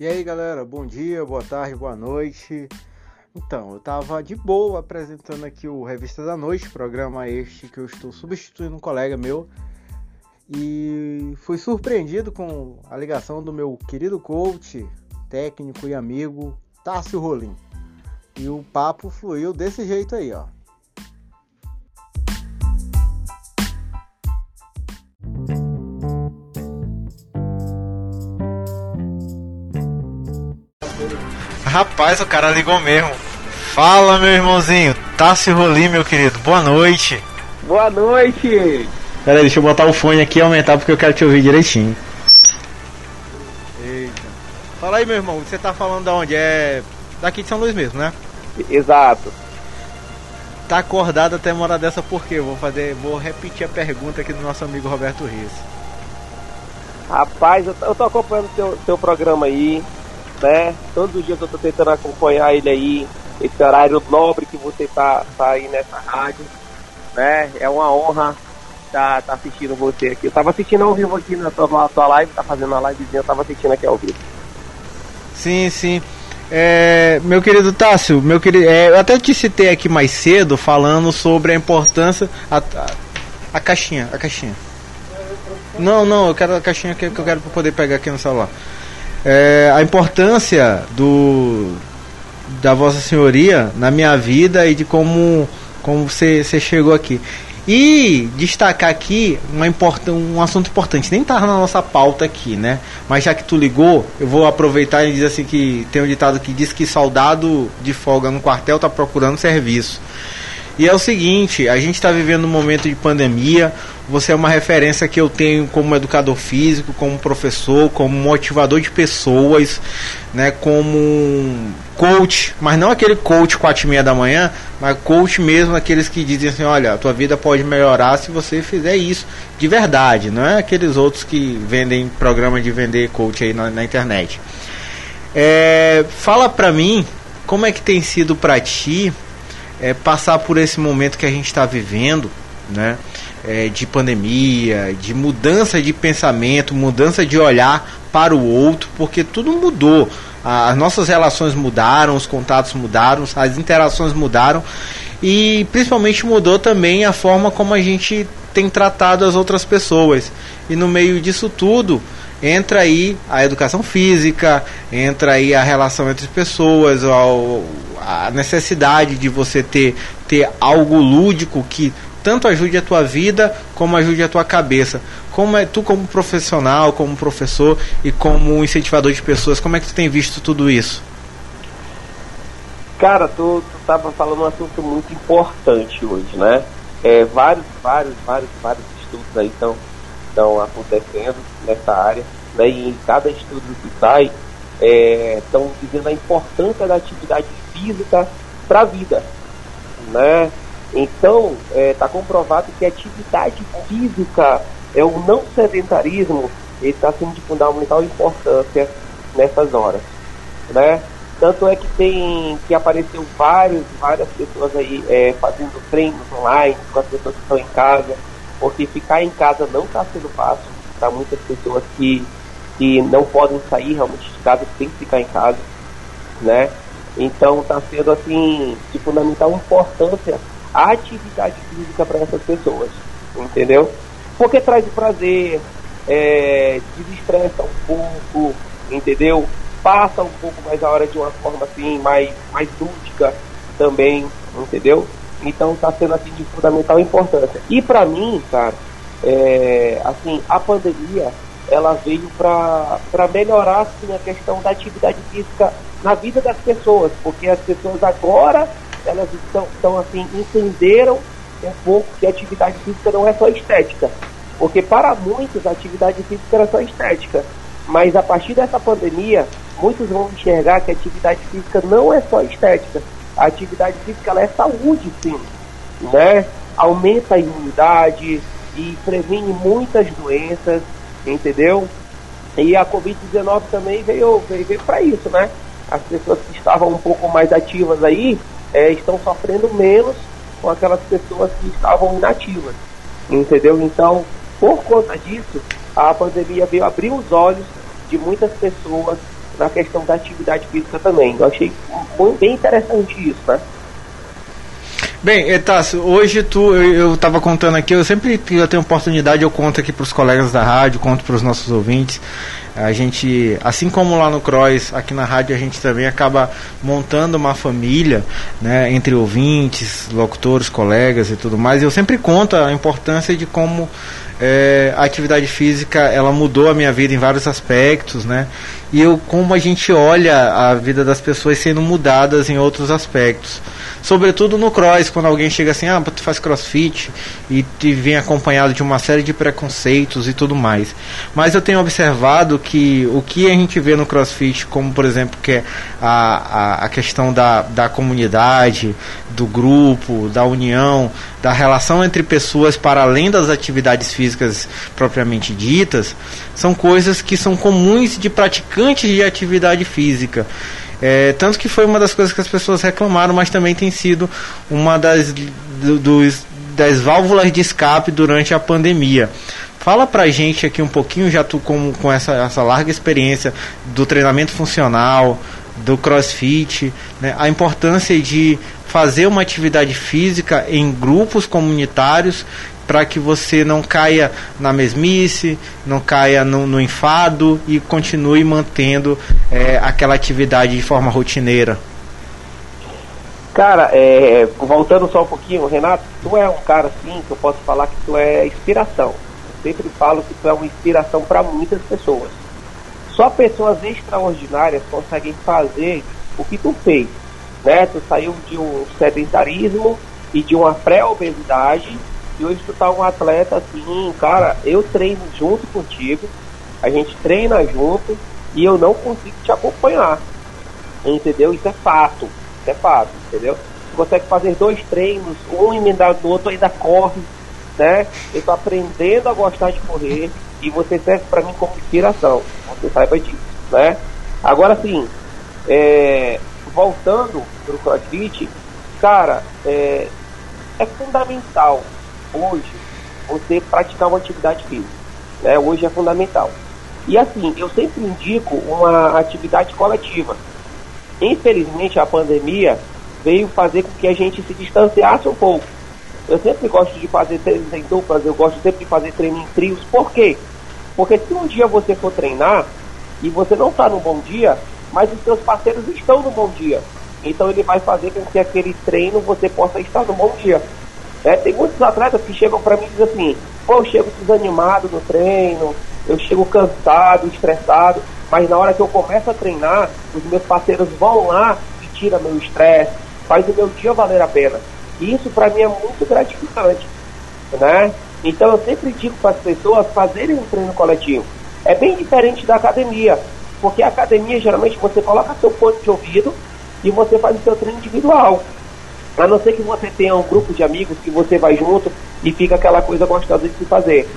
E aí galera, bom dia, boa tarde, boa noite. Então, eu tava de boa apresentando aqui o Revista da Noite, programa este que eu estou substituindo um colega meu. E fui surpreendido com a ligação do meu querido coach, técnico e amigo Tássio Rolim. E o papo fluiu desse jeito aí, ó. Rapaz, o cara ligou mesmo. Fala, meu irmãozinho. Tássio Rolim, meu querido. Boa noite. Boa noite. Pera aí, deixa eu botar o fone aqui e aumentar porque eu quero te ouvir direitinho. Eita. Fala aí, meu irmão. Você tá falando da onde? É daqui de São Luís mesmo, né? Exato. Tá acordado até uma hora dessa por quê? Vou fazer, vou repetir a pergunta aqui do nosso amigo Roberto Rios. Rapaz, eu tô, eu tô acompanhando o teu, teu programa aí né? Todos os dias eu tô tentando acompanhar ele aí, esse horário nobre que você tá, tá aí nessa rádio, né? É uma honra tá, tá assistindo você aqui. Eu tava assistindo ao vivo aqui na tua, tua live, tá fazendo uma livezinha, eu tava assistindo aqui ao vivo. Sim, sim. É, meu querido Tássio, meu querido, é, eu até te citei aqui mais cedo falando sobre a importância. A, a, a caixinha, a caixinha. Não, não, eu quero a caixinha que, que eu quero pra poder pegar aqui no celular é, a importância do da Vossa Senhoria na minha vida e de como como você, você chegou aqui. E destacar aqui uma um assunto importante, nem tá na nossa pauta aqui, né? Mas já que tu ligou, eu vou aproveitar e dizer assim que tem um ditado que diz que soldado de folga no quartel tá procurando serviço. E é o seguinte, a gente está vivendo um momento de pandemia. Você é uma referência que eu tenho como educador físico, como professor, como motivador de pessoas, né, como coach, mas não aquele coach quatro e meia da manhã, mas coach mesmo aqueles que dizem assim, olha, a tua vida pode melhorar se você fizer isso de verdade, não é aqueles outros que vendem programa de vender coach aí na, na internet. É, fala pra mim como é que tem sido pra ti é, passar por esse momento que a gente está vivendo, né? É, de pandemia, de mudança de pensamento, mudança de olhar para o outro, porque tudo mudou. As nossas relações mudaram, os contatos mudaram, as interações mudaram e principalmente mudou também a forma como a gente tem tratado as outras pessoas. E no meio disso tudo, entra aí a educação física, entra aí a relação entre pessoas, a necessidade de você ter, ter algo lúdico que tanto ajude a tua vida como ajude a tua cabeça. Como é tu como profissional, como professor e como incentivador de pessoas, como é que tu tem visto tudo isso? Cara, tu, tu tava falando um assunto muito importante hoje, né? É, vários, vários, vários, vários estudos aí estão estão acontecendo nessa área, né, e em cada estudo que sai, estão é, dizendo a importância da atividade física para a vida. Né? Então, está é, tá comprovado que a atividade física é o não sedentarismo, está sendo de fundamental importância nessas horas. Né? Tanto é que tem que apareceu vários, várias pessoas aí é, fazendo treinos online com as pessoas que estão em casa, porque ficar em casa não está sendo fácil para muitas pessoas que, que não podem sair realmente de casa, tem que ficar em casa, né? Então está sendo assim de fundamental importância a atividade física para essas pessoas, entendeu? Porque traz prazer, é, desestressa um pouco, entendeu? Passa um pouco mais a hora de uma forma assim mais, mais lúdica também, entendeu? Então está sendo assim de fundamental importância. E para mim, cara, é, assim, a pandemia ela veio para melhorar assim, a questão da atividade física na vida das pessoas, porque as pessoas agora elas estão, estão assim, entenderam um pouco que a atividade física não é só estética. Porque para muitos a atividade física era só estética. Mas a partir dessa pandemia, muitos vão enxergar que a atividade física não é só estética, a atividade física ela é saúde, sim. Né? Aumenta a imunidade e previne muitas doenças, entendeu? E a Covid-19 também veio, veio, veio para isso, né? As pessoas que estavam um pouco mais ativas aí é, estão sofrendo menos com aquelas pessoas que estavam inativas, entendeu? Então, por conta disso, a pandemia veio abrir os olhos de muitas pessoas na questão da atividade física também. Eu achei bem interessante isso, né? Bem, Etácio, hoje tu, eu estava contando aqui, eu sempre que eu tenho oportunidade, eu conto aqui para os colegas da rádio, conto para os nossos ouvintes. A gente, assim como lá no Cross, aqui na rádio a gente também acaba montando uma família, né, entre ouvintes, locutores, colegas e tudo mais. Eu sempre conto a importância de como é, a atividade física ela mudou a minha vida em vários aspectos, né? E eu, como a gente olha a vida das pessoas sendo mudadas em outros aspectos. Sobretudo no cross, quando alguém chega assim, ah, tu faz crossfit e te vem acompanhado de uma série de preconceitos e tudo mais. Mas eu tenho observado que o que a gente vê no crossfit, como por exemplo, que é a, a, a questão da, da comunidade, do grupo, da união, da relação entre pessoas para além das atividades físicas propriamente ditas, são coisas que são comuns de praticantes de atividade física. É, tanto que foi uma das coisas que as pessoas reclamaram, mas também tem sido uma das, do, dos, das válvulas de escape durante a pandemia. Fala pra gente aqui um pouquinho, já tu com, com essa, essa larga experiência do treinamento funcional, do crossfit, né, a importância de fazer uma atividade física em grupos comunitários para que você não caia na mesmice, não caia no, no enfado e continue mantendo é, aquela atividade de forma rotineira? Cara, é, voltando só um pouquinho, Renato, tu é um cara assim que eu posso falar que tu é inspiração. Eu sempre falo que tu é uma inspiração para muitas pessoas. Só pessoas extraordinárias conseguem fazer o que tu fez. Né? Tu saiu de um sedentarismo e de uma pré-obesidade e hoje tu tá um atleta assim, cara, eu treino junto contigo, a gente treina junto e eu não consigo te acompanhar. Entendeu? Isso é fato. Isso é fato, entendeu? Você consegue fazer dois treinos, um emendado do outro, ainda corre, né? Eu tô aprendendo a gostar de correr e você serve para mim como inspiração. Você saiba disso, né? Agora sim, é, voltando pro CrossFit, cara, é, é fundamental hoje você praticar uma atividade física. Né? Hoje é fundamental. E assim, eu sempre indico uma atividade coletiva. Infelizmente, a pandemia veio fazer com que a gente se distanciasse um pouco. Eu sempre gosto de fazer treinos em duplas, eu gosto sempre de fazer treino em trios. Por quê? Porque se um dia você for treinar e você não está no bom dia, mas os seus parceiros estão no bom dia. Então ele vai fazer com que aquele treino você possa estar no bom dia. É, tem muitos atletas que chegam para mim e dizem assim, pô, eu chego desanimado no treino, eu chego cansado, estressado, mas na hora que eu começo a treinar, os meus parceiros vão lá e tiram meu estresse, faz o meu dia valer a pena. E isso para mim é muito gratificante, né? Então eu sempre digo para as pessoas fazerem um treino coletivo. É bem diferente da academia, porque a academia geralmente você coloca seu fone de ouvido e você faz o seu treino individual. A não ser que você tenha um grupo de amigos que você vai junto e fica aquela coisa gostosa de se fazer.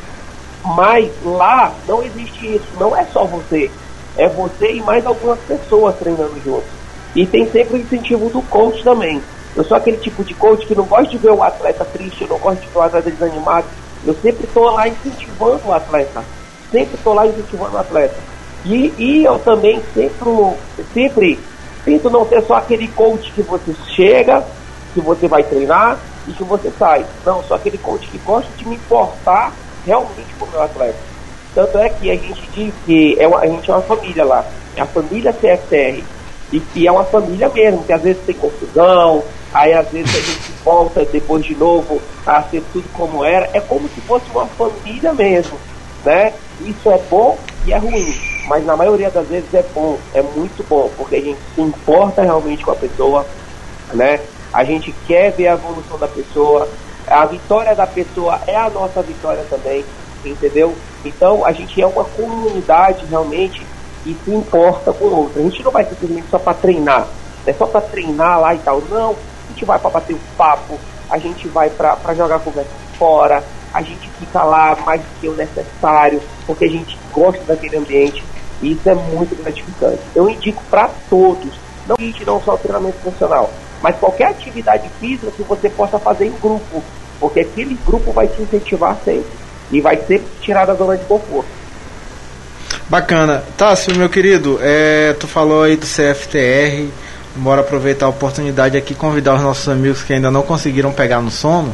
Mas lá não existe isso, não é só você. É você e mais algumas pessoas treinando juntos. E tem sempre o incentivo do coach também. Eu sou aquele tipo de coach que não gosta de ver o atleta triste, eu não gosto de ver o atleta desanimado. Eu sempre estou lá incentivando o atleta. Sempre estou lá incentivando o atleta. E, e eu também sempre, sempre tento não ser só aquele coach que você chega, que você vai treinar e que você sai. Não, sou aquele coach que gosta de me importar realmente com o meu atleta. Tanto é que a gente diz que é uma, a gente é uma família lá, é a família CFR. E que é uma família mesmo, que às vezes tem confusão, aí às vezes a gente volta depois de novo a ser tudo como era. É como se fosse uma família mesmo, né? Isso é bom e é ruim, mas na maioria das vezes é bom, é muito bom, porque a gente se importa realmente com a pessoa, né? A gente quer ver a evolução da pessoa, a vitória da pessoa é a nossa vitória também, entendeu? Então a gente é uma comunidade realmente e se importa com outra. A gente não vai simplesmente só para treinar, é só para treinar lá e tal. Não, a gente vai para bater o papo, a gente vai para jogar conversa fora, a gente fica lá mais do que o necessário, porque a gente gosta daquele ambiente e isso é muito gratificante. Eu indico para todos, não não só o treinamento funcional, mas qualquer atividade física que você possa fazer em grupo, porque aquele grupo vai te incentivar sempre e vai sempre te tirar da zona de conforto. Bacana. Tássio, meu querido, é, tu falou aí do CFTR. Bora aproveitar a oportunidade aqui convidar os nossos amigos que ainda não conseguiram pegar no sono,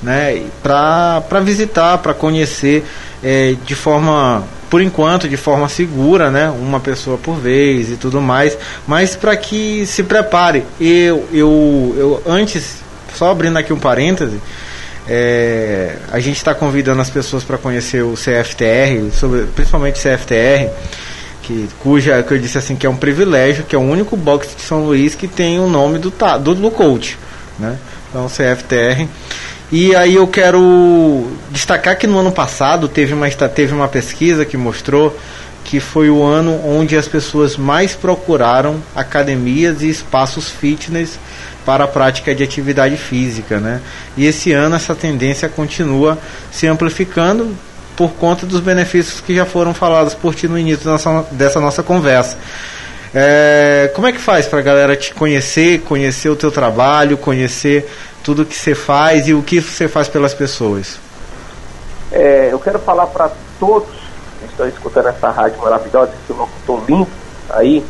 né, para visitar, para conhecer é, de forma, por enquanto, de forma segura, né, uma pessoa por vez e tudo mais, mas para que se prepare. Eu, eu, eu antes, só abrindo aqui um parêntese, é, a gente está convidando as pessoas para conhecer o CFTR, sobre, principalmente o CFTR, que, cuja, que eu disse assim, que é um privilégio, que é o único box de São Luís que tem o nome do, do, do coach, né? Então, CFTR. E aí eu quero destacar que no ano passado teve uma, teve uma pesquisa que mostrou que foi o ano onde as pessoas mais procuraram academias e espaços fitness para a prática de atividade física, né? E esse ano essa tendência continua se amplificando por conta dos benefícios que já foram falados por ti no início dessa, dessa nossa conversa. É, como é que faz para a galera te conhecer, conhecer o teu trabalho, conhecer tudo que você faz e o que você faz pelas pessoas? É, eu quero falar para todos que estão escutando essa rádio maravilhosa, esse locutor lindo aí,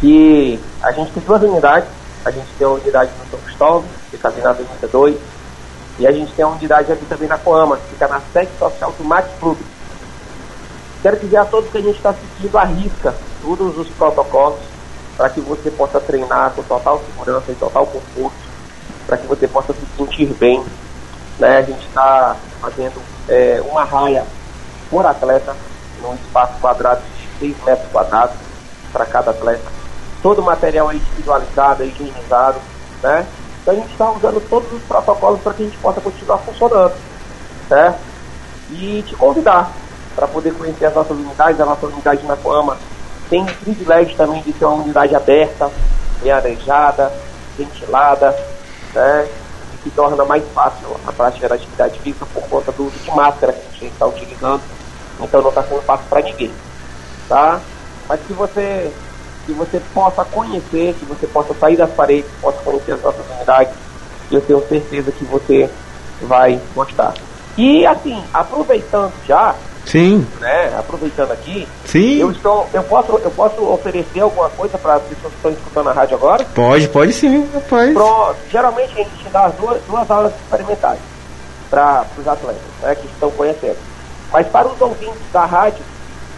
que a gente tem duas unidades a gente tem a unidade no São Cristóvão, que fica ali na Avenida 2, e a gente tem a unidade aqui também na Coama, que fica na sede social do Max Club. Quero dizer a todos que a gente está seguindo a risca todos os protocolos para que você possa treinar com total segurança e total conforto, para que você possa se sentir bem. Né? A gente está fazendo é, uma raia por atleta, num espaço quadrado de 6 metros quadrados para cada atleta todo o material é individualizado, é higienizado, né? Então a gente está usando todos os protocolos para que a gente possa continuar funcionando, certo? E te convidar para poder conhecer as nossas unidades, a nossa unidade na Coama tem o privilégio também de ser uma unidade aberta, arejada, ventilada, né? que torna mais fácil a prática da atividade física por conta do uso de máscara que a gente está utilizando. Então não está sendo fácil para ninguém, tá? Mas se você que você possa conhecer, que você possa sair das paredes, possa conhecer as nossas unidades. Eu tenho certeza que você vai gostar. E assim, aproveitando já, Sim. Né, aproveitando aqui, Sim. eu estou, eu posso, eu posso oferecer alguma coisa para as pessoas que estão escutando a rádio agora? Pode, pode sim, rapaz. Pronto. Geralmente a gente dá as duas, duas aulas experimentais para os atletas, né, que estão conhecendo. Mas para os ouvintes da rádio,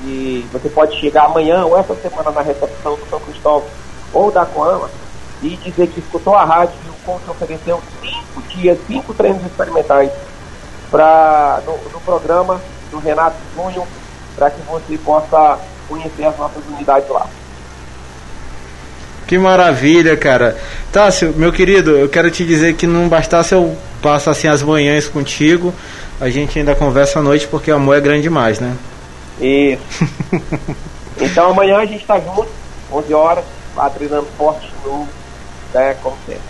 e você pode chegar amanhã ou essa semana na recepção do São Cristóvão ou da Coama e dizer que escutou a rádio e o coach ofereceu cinco dias, cinco treinos experimentais para no, no, programa do Renato Júnior para que você possa conhecer as nossas unidades lá. Que maravilha, cara. Tássio, meu querido, eu quero te dizer que não bastasse eu passar assim as manhãs contigo, a gente ainda conversa à noite porque o amor é grande demais, né? Isso. então amanhã a gente está junto, 11 horas, lá treinando forte de novo, né, como sempre.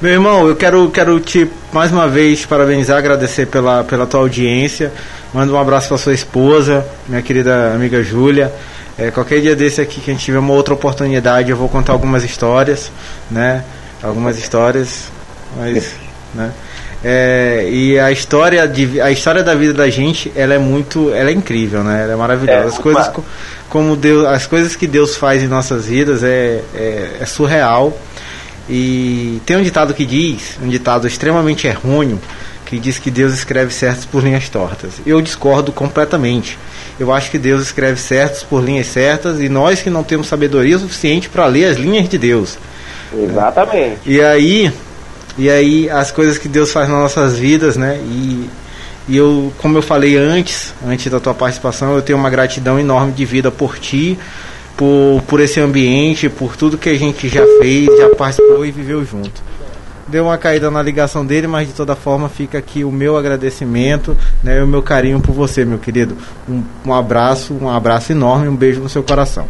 Meu irmão, eu quero, quero te mais uma vez parabenizar, agradecer pela, pela tua audiência. Manda um abraço para sua esposa, minha querida amiga Júlia. É, qualquer dia desse aqui que a gente tiver uma outra oportunidade, eu vou contar algumas histórias, né? Algumas histórias, mas, né? É, e a história, de, a história da vida da gente, ela é muito, ela é incrível, né? Ela é maravilhosa. É, as coisas como Deus, as coisas que Deus faz em nossas vidas é, é, é, surreal. E tem um ditado que diz, um ditado extremamente errôneo, que diz que Deus escreve certos por linhas tortas. Eu discordo completamente. Eu acho que Deus escreve certos por linhas certas e nós que não temos sabedoria suficiente para ler as linhas de Deus. Exatamente. E aí, e aí as coisas que Deus faz nas nossas vidas, né? E, e eu, como eu falei antes, antes da tua participação, eu tenho uma gratidão enorme de vida por ti, por, por esse ambiente, por tudo que a gente já fez, já participou e viveu junto. Deu uma caída na ligação dele, mas de toda forma fica aqui o meu agradecimento, né, o meu carinho por você, meu querido. Um, um abraço, um abraço enorme, um beijo no seu coração.